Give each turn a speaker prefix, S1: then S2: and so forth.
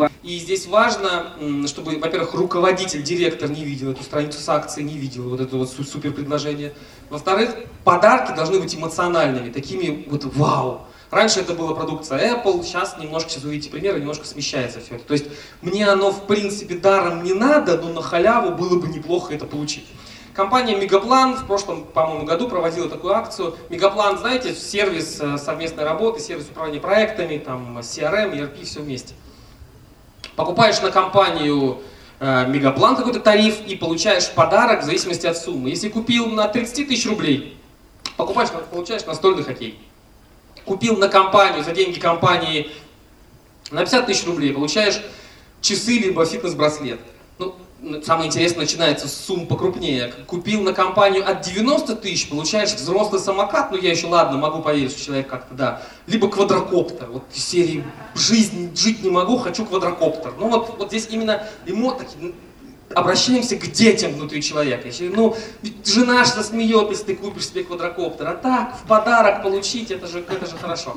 S1: два. И здесь важно, чтобы, во-первых, руководитель, директор не видел эту страницу с акцией, не видел вот это вот супер предложение. Во-вторых, подарки должны быть эмоциональными, такими вот вау. Раньше это была продукция Apple, сейчас немножко, сейчас увидите примеры, немножко смещается все это. То есть мне оно в принципе даром не надо, но на халяву было бы неплохо это получить. Компания Мегаплан в прошлом, по-моему, году проводила такую акцию. Мегаплан, знаете, сервис э, совместной работы, сервис управления проектами, там CRM, ERP, все вместе. Покупаешь на компанию э, Мегаплан какой-то тариф и получаешь подарок в зависимости от суммы. Если купил на 30 тысяч рублей, покупаешь, получаешь настольный хоккей купил на компанию, за деньги компании на 50 тысяч рублей, получаешь часы либо фитнес-браслет. Ну, самое интересное начинается с сумм покрупнее. Купил на компанию от 90 тысяч, получаешь взрослый самокат, ну я еще ладно, могу поверить, что человек как-то, да. Либо квадрокоптер, вот из серии «Жизнь, жить не могу, хочу квадрокоптер». Ну вот, вот здесь именно эмо, такие, обращаемся к детям внутри человека. Ну, ведь жена же засмеет, если ты купишь себе квадрокоптер. А так, в подарок получить, это же, это же хорошо.